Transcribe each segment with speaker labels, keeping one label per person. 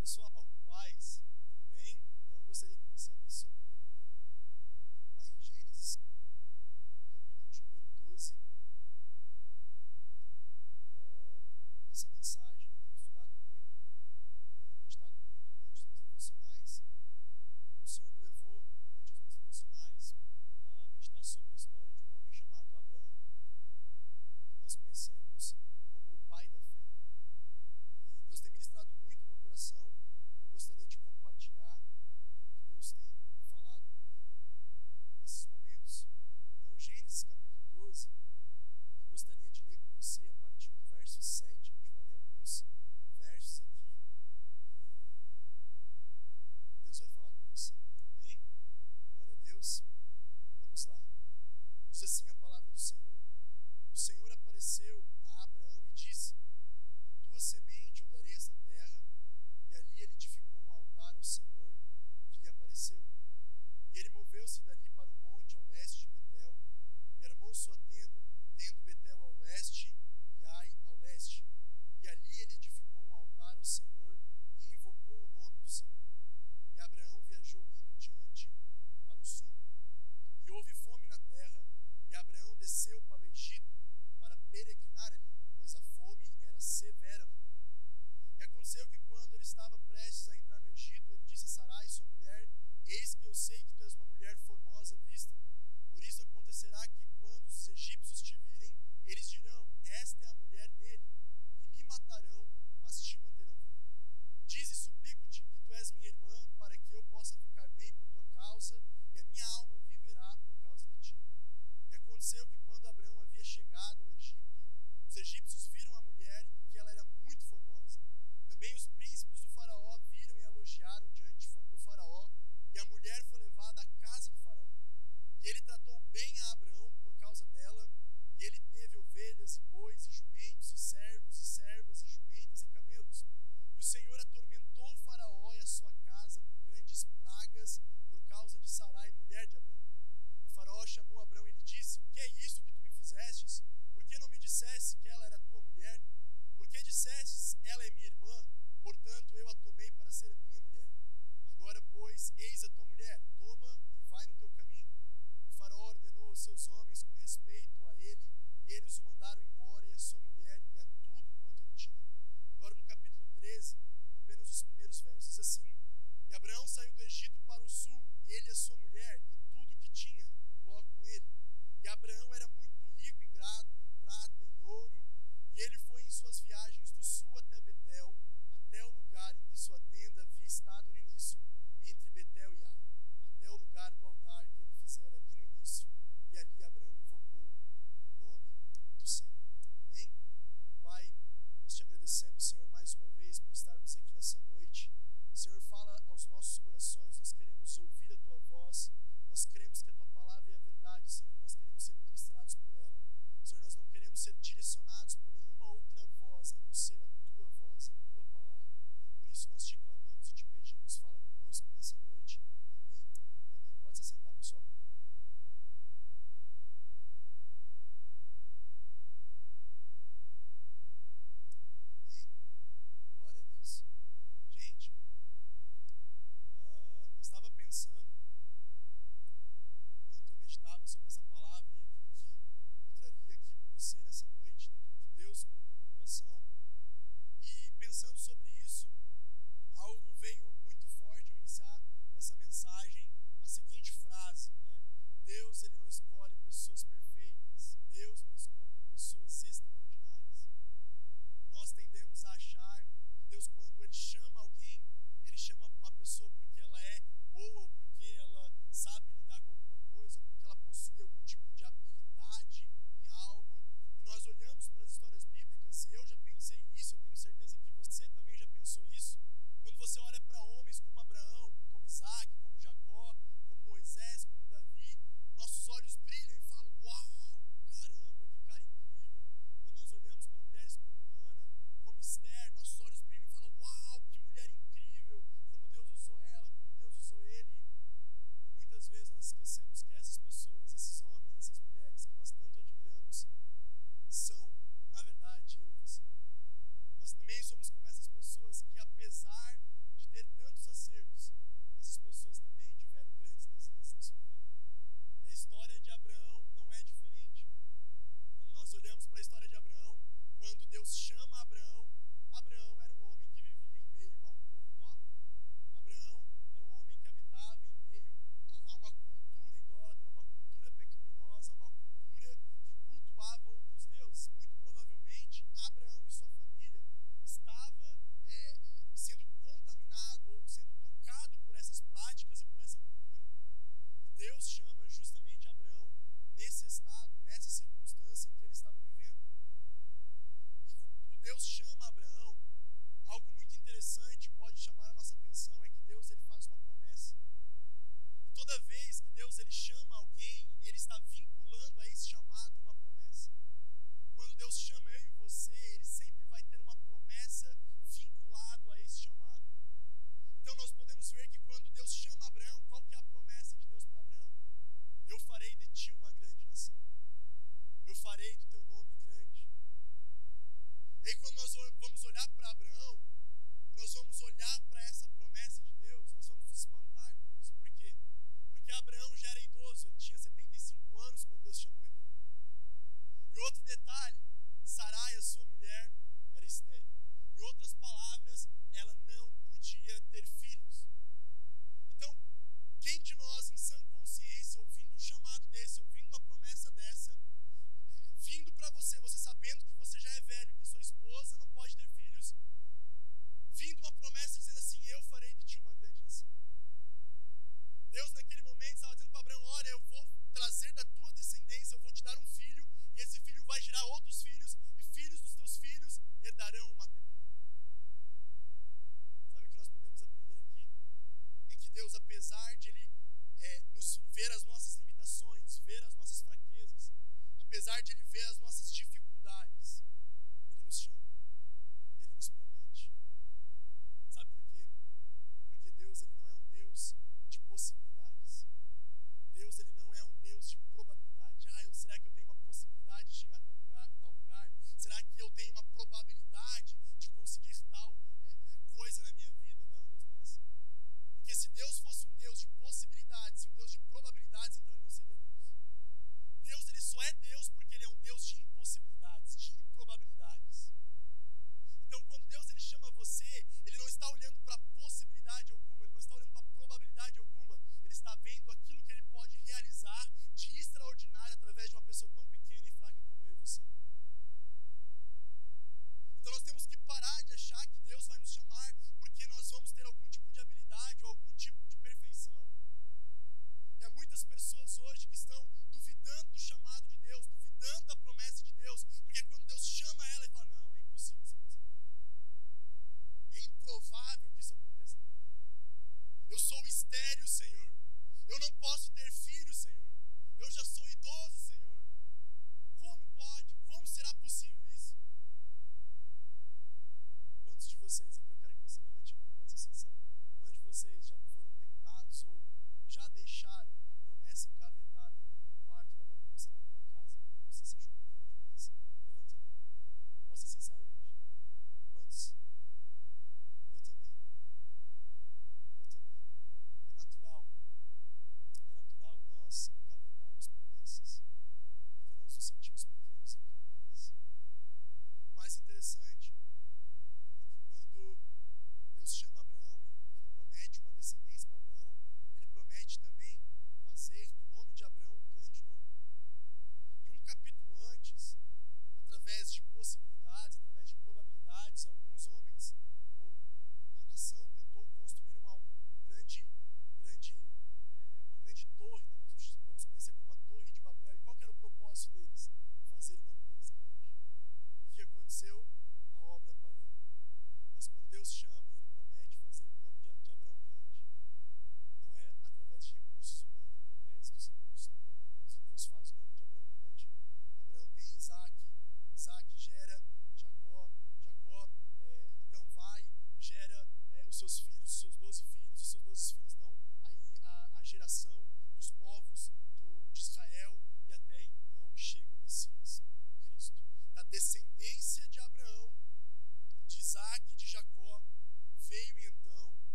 Speaker 1: pessoal,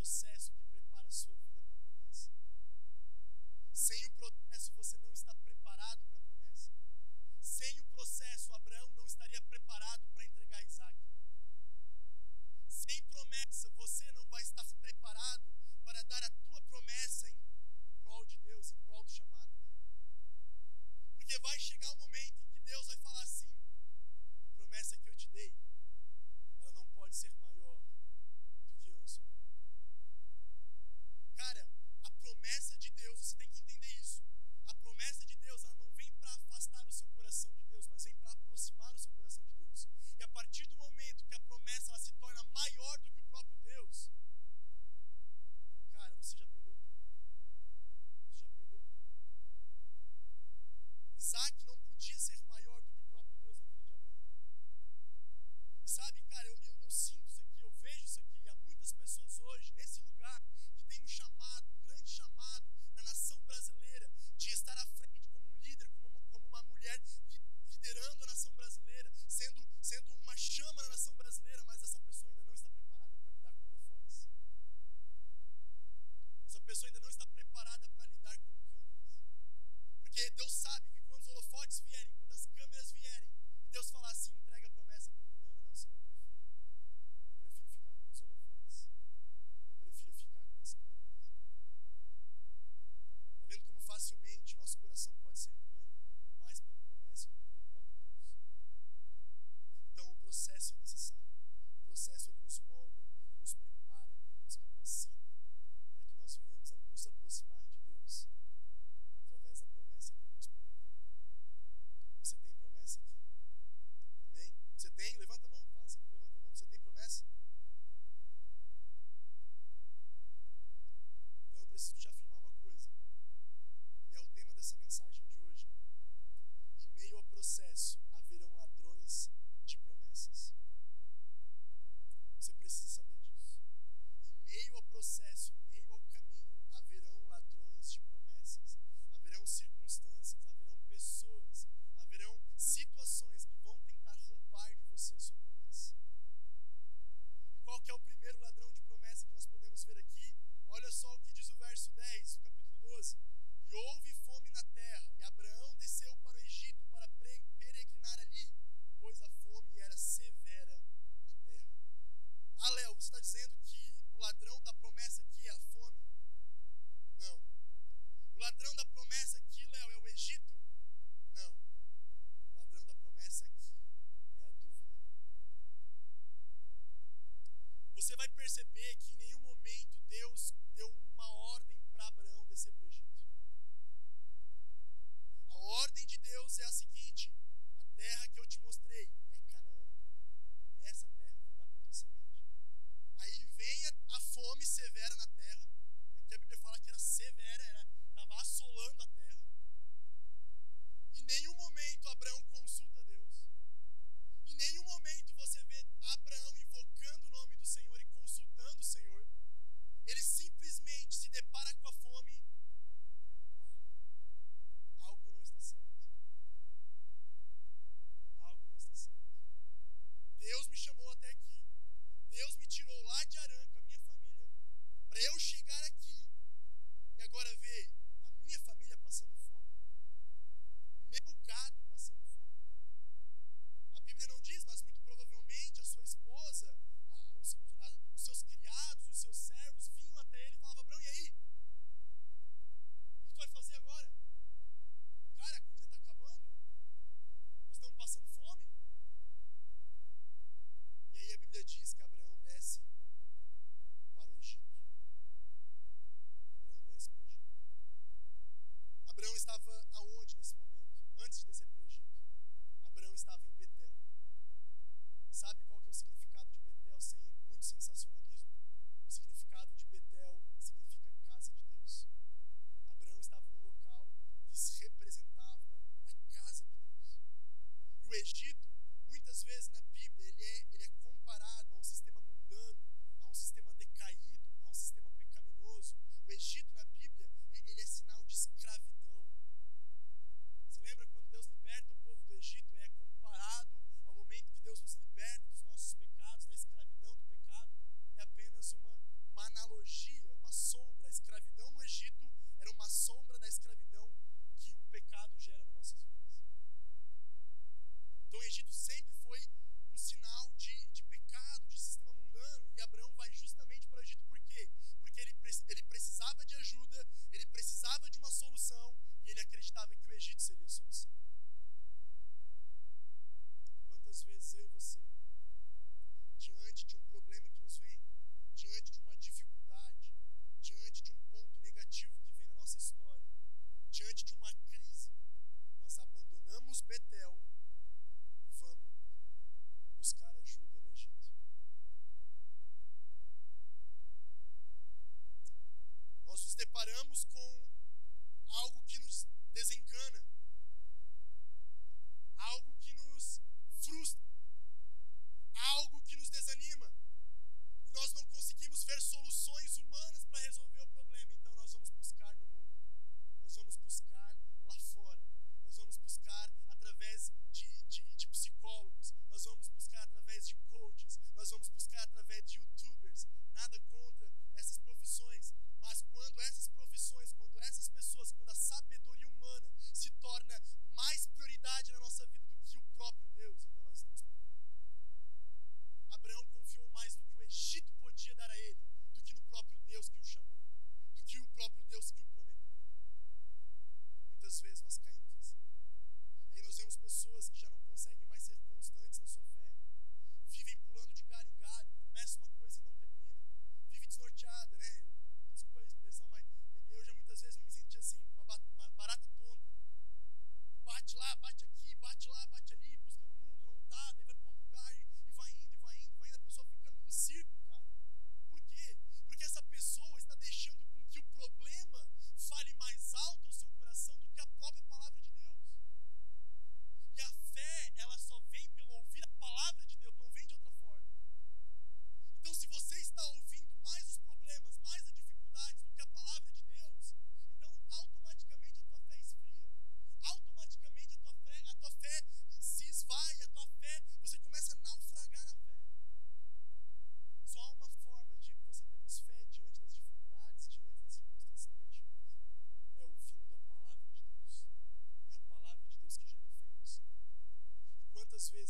Speaker 1: processo que prepara a sua vida para a promessa. Sem o processo, você não está preparado para a promessa. Sem o processo, Abraão não estaria preparado para entregar Isaac. Sem promessa, você não vai estar preparado para dar a tua promessa em prol de Deus, em prol do chamado dele. Porque vai chegar o um momento em que Deus vai falar assim: a promessa que eu te dei, ela não pode ser maior do que eu sou promessa de Deus, você tem que entender isso. A promessa de Deus, ela não vem para afastar o seu coração de Deus, mas vem para aproximar o seu coração de Deus. E a partir do momento que a promessa ela se torna maior do que o próprio Deus, cara, você já percebeu.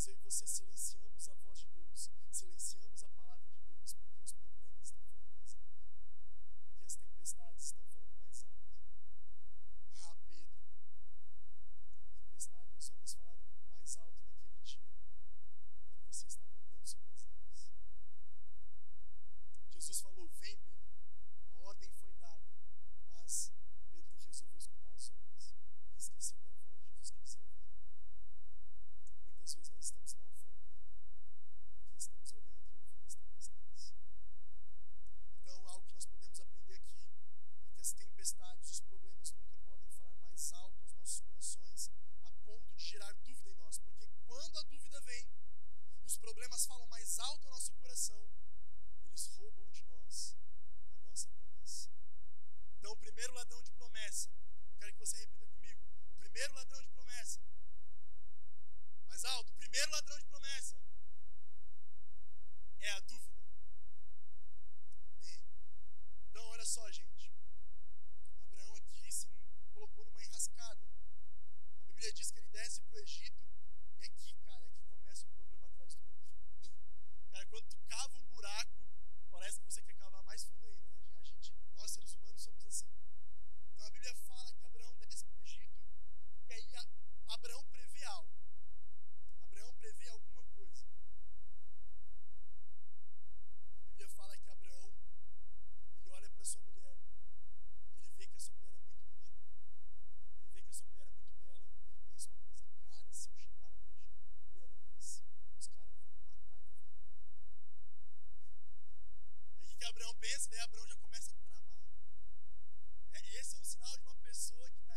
Speaker 1: Mas eu e você silenciamos a voz de Deus, silenciamos a palavra de Deus, porque os problemas estão falando mais alto, porque as tempestades estão falando Aí Abraão já começa a tramar. É, esse é um sinal de uma pessoa que tá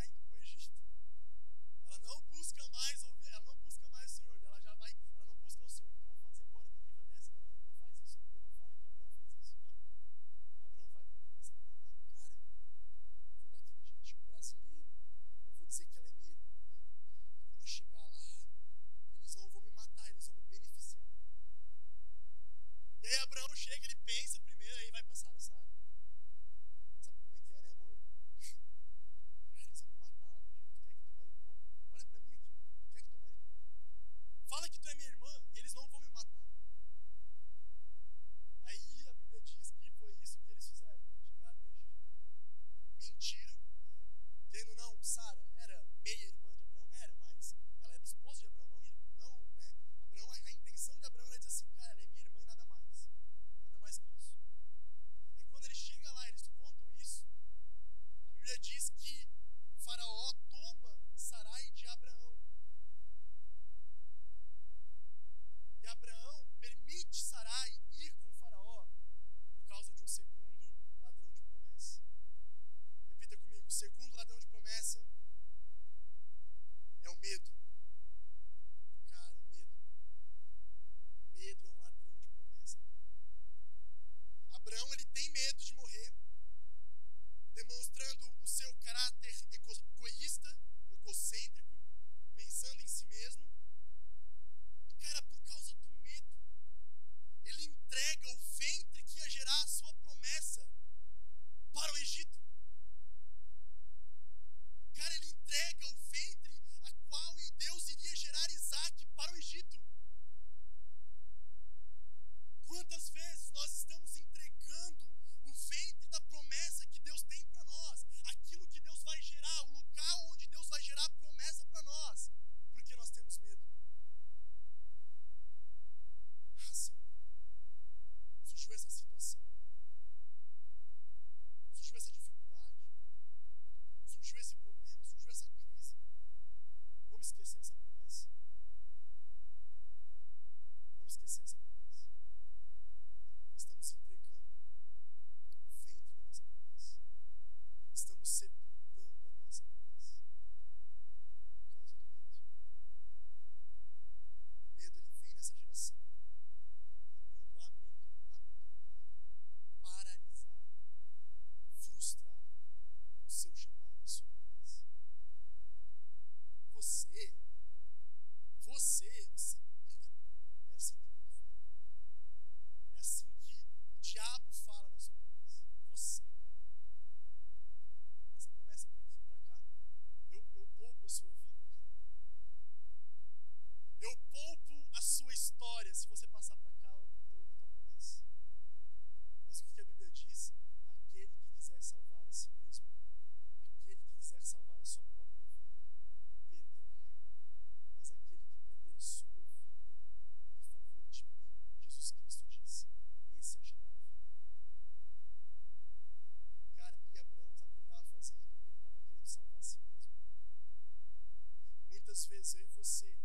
Speaker 1: Vezes eu e você,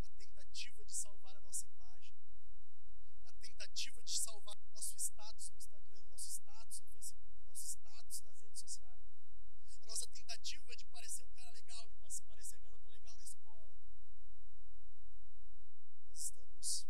Speaker 1: na tentativa de salvar a nossa imagem, na tentativa de salvar nosso status no Instagram, nosso status no Facebook, nosso status nas redes sociais, a nossa tentativa de parecer o um cara legal, de parecer a garota legal na escola, nós estamos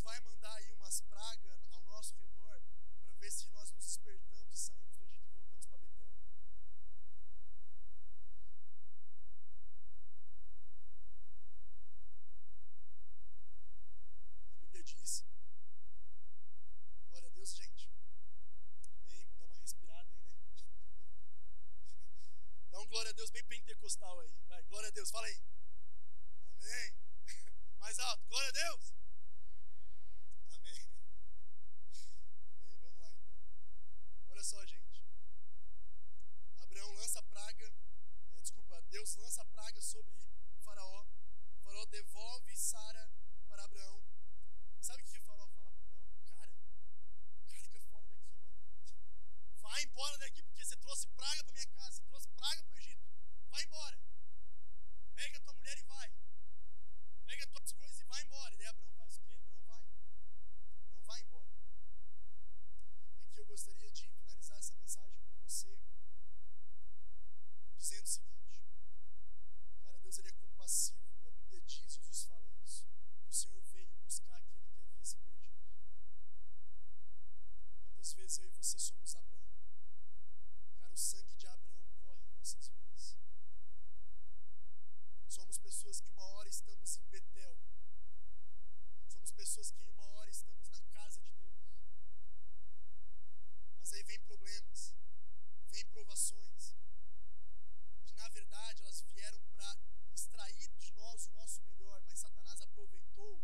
Speaker 1: Deus vai mandar praga sobre Faraó. Faraó devolve Sara para Abraão. Sabe o que o Faraó fala para Abraão? Cara, carga fora daqui, mano. Vai embora daqui porque você trouxe praga para minha casa, você trouxe praga para o Egito. Vai embora. Pega tua mulher e vai. Pega tuas coisas e vai embora. E daí Abraão faz o quê? Abraão vai. Abraão vai embora. E aqui eu gostaria de finalizar essa mensagem com você dizendo o seguinte. Deus ele é compassivo e a Bíblia diz, Jesus fala isso, que o Senhor veio buscar aquele que havia se perdido. Quantas vezes eu e você somos Abraão? Cara, o sangue de Abraão corre em nossas veias. Somos pessoas que uma hora estamos em Betel. Somos pessoas que em uma hora estamos na casa de Deus. Mas aí vem problemas, vem provações, que na verdade elas vieram para extrair de nós o nosso melhor, mas Satanás aproveitou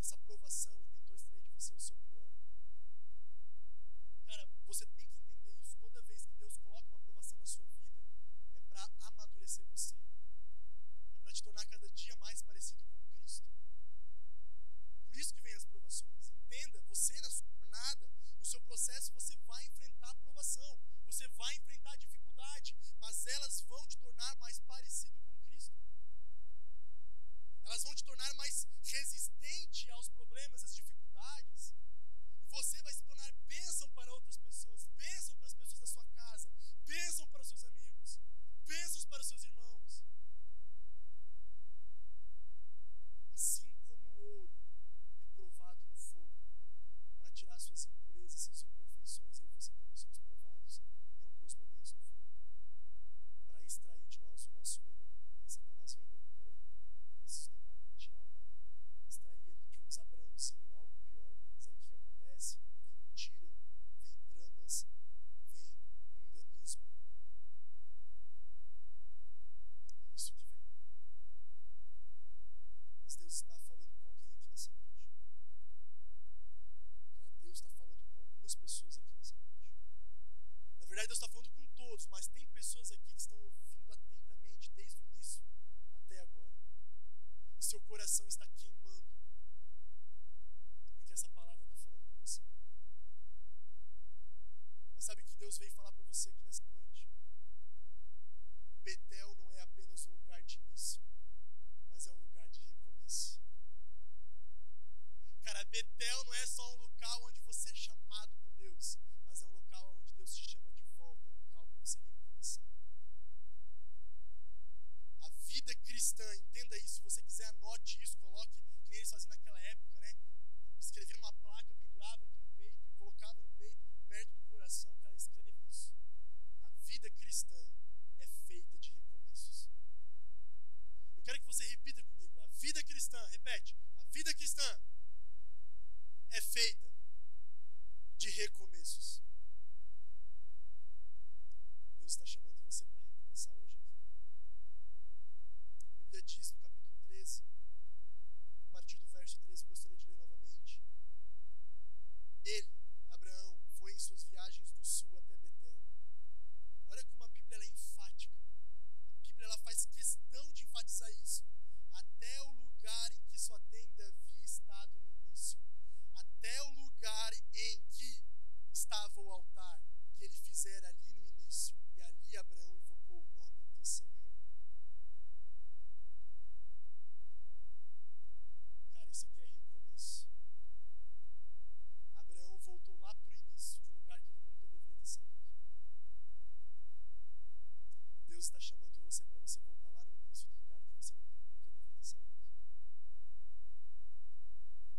Speaker 1: essa provação e tentou extrair de você o seu pior. Cara, você tem que entender isso. Toda vez que Deus coloca uma provação na sua vida, é para amadurecer você. É para te tornar cada dia mais parecido com Cristo. É por isso que vem as provações. Entenda, você na sua jornada, no seu processo, você vai enfrentar provação, você vai enfrentar dificuldade, mas elas vão te tornar mais parecido com Cristo. Elas vão te tornar mais resistente aos problemas, às dificuldades. E você vai se tornar bênção para outras pessoas, bênção para as pessoas da sua casa, bênção para os seus amigos, bênçãos para os seus irmãos. Assim como o ouro é provado no fogo para tirar suas impurezas, suas imperfeições, e você também somos provados em alguns momentos no fogo para extrair de nós o nosso melhor. Aí Satanás vem, opa, peraí, eu preciso tentar tirar uma, extrair ali de uns abrãozinho algo pior deles. Aí o que, que acontece? Vem mentira, vem tramas, vem mundanismo. É isso que vem. Mas Deus está falando com alguém aqui nessa noite. Cara, Deus está falando com algumas pessoas aqui nessa noite. Na verdade, Deus está falando com todos, mas tem pessoas aqui que estão ouvindo atentamente desde o início até agora. E seu coração está queimando. Porque essa palavra está falando com você. Mas sabe que Deus veio falar para você aqui nessa noite? Betel não é apenas um lugar de início, mas é um lugar de recomeço. Cara, Betel não é só um local onde você é chamado por Deus, mas é um local onde Deus te chama de volta, é um local para você recomeçar. Vida cristã, entenda isso. Se você quiser, anote isso, coloque, que nem eles faziam naquela época, né? Escrevia numa placa, pendurava aqui no peito e colocava no peito, perto do coração. Cara, escreve isso. A vida cristã é feita de recomeços. Eu quero que você repita comigo. A vida cristã, repete. A vida cristã é feita de recomeços. Deus está chamando você para recomeçar hoje aqui. A Bíblia diz no capítulo 13, a partir do verso 13, eu gostaria de ler novamente. Ele, Abraão, foi em suas viagens do sul até Betel. Olha como a Bíblia é enfática. A Bíblia ela faz questão de enfatizar isso. Até o lugar em que sua tenda havia estado no início, até o lugar em que estava o altar que ele fizera ali no início. E ali Abraão invocou o nome do Senhor. Cara, isso aqui é recomeço. Abraão voltou lá para o início, de um lugar que ele nunca deveria ter saído. Deus está chamando você para você voltar lá no início, do lugar que você nunca deveria ter saído.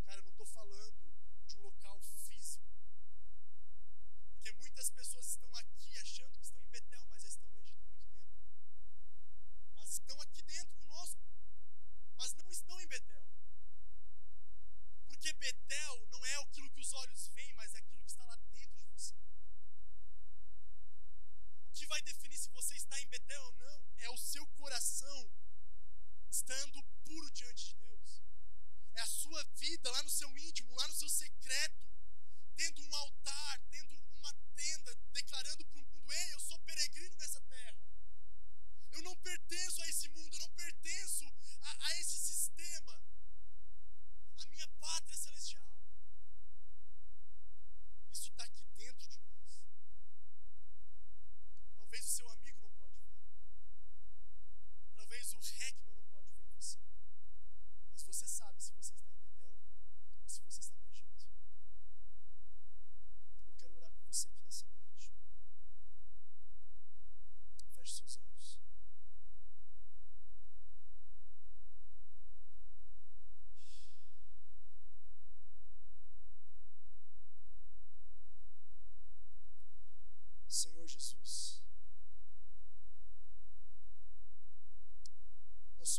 Speaker 1: Cara, eu não estou falando de um local físico. Porque muitas pessoas estão aqui achando que estão em Betel, mas já estão no Egito há muito tempo. Mas estão aqui dentro conosco. Mas não estão em Betel. Porque Betel não é aquilo que os olhos veem, mas é aquilo que está lá dentro de você. O que vai definir se você está em Betel ou não é o seu coração estando puro diante de Deus. É a sua vida lá no seu íntimo, lá no seu secreto, tendo um altar, tendo uma tenda, declarando para o mundo: Ei, eu sou peregrino nessa terra. Eu não pertenço a esse mundo, eu não pertenço a, a esse sistema. A minha pátria é celestial. Isso está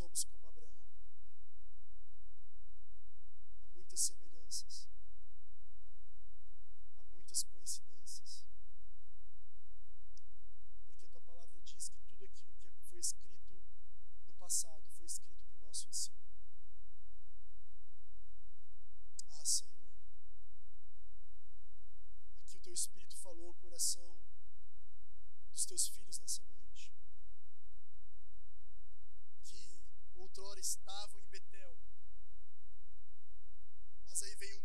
Speaker 1: somos como Abraão. Há muitas semelhanças. Há muitas coincidências. Porque a tua palavra diz que tudo aquilo que foi escrito no passado foi escrito para o nosso ensino. Ah, Senhor. Aqui o teu Espírito falou ao coração dos teus filhos nessa noite. outrora estavam em Betel. Mas aí vem um